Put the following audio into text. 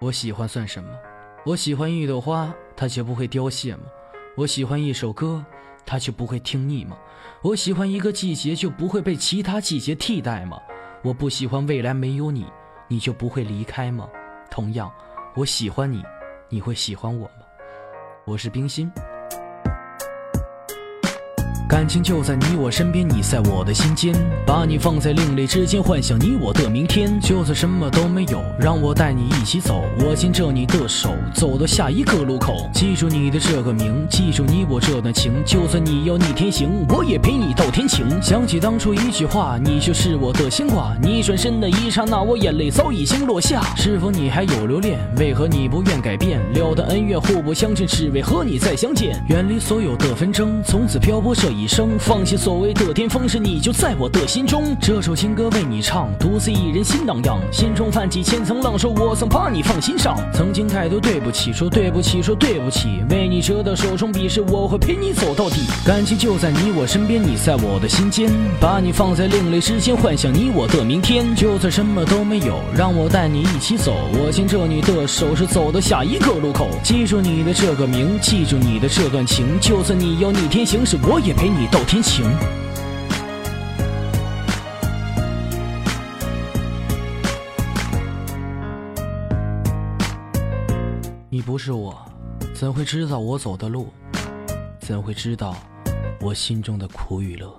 我喜欢算什么？我喜欢一朵花，它却不会凋谢吗？我喜欢一首歌，它却不会听腻吗？我喜欢一个季节，就不会被其他季节替代吗？我不喜欢未来没有你，你就不会离开吗？同样，我喜欢你，你会喜欢我吗？我是冰心。感情就在你我身边，你在我的心间，把你放在另类之间，幻想你我的明天。就算什么都没有，让我带你一起走，我牵着你的手，走到下一个路口。记住你的这个名，记住你我这段情。就算你要逆天行，我也陪你到天晴。想起当初一句话，你就是我的牵挂。你转身的一刹那，我眼泪早已经落下。是否你还有留恋？为何你不愿改变？了的恩怨互不相欠，只为和你再相见。远离所有的纷争，从此漂泊这一。一生放弃所谓的巅峰时，你就在我的心中。这首情歌为你唱，独自一人心荡漾，心中泛起千层浪，说我曾把你放心上。曾经太多对不起，说对不起，说对不起，为你折的手中笔是，我会陪你走到底。感情就在你我身边，你在我的心间，把你放在另类之间，幻想你我的明天。就算什么都没有，让我带你一起走，我牵着你的手，是走到下一个路口。记住你的这个名，记住你的这段情，就算你要逆天行驶，我也陪。你到天晴，你不是我，怎会知道我走的路？怎会知道我心中的苦与乐？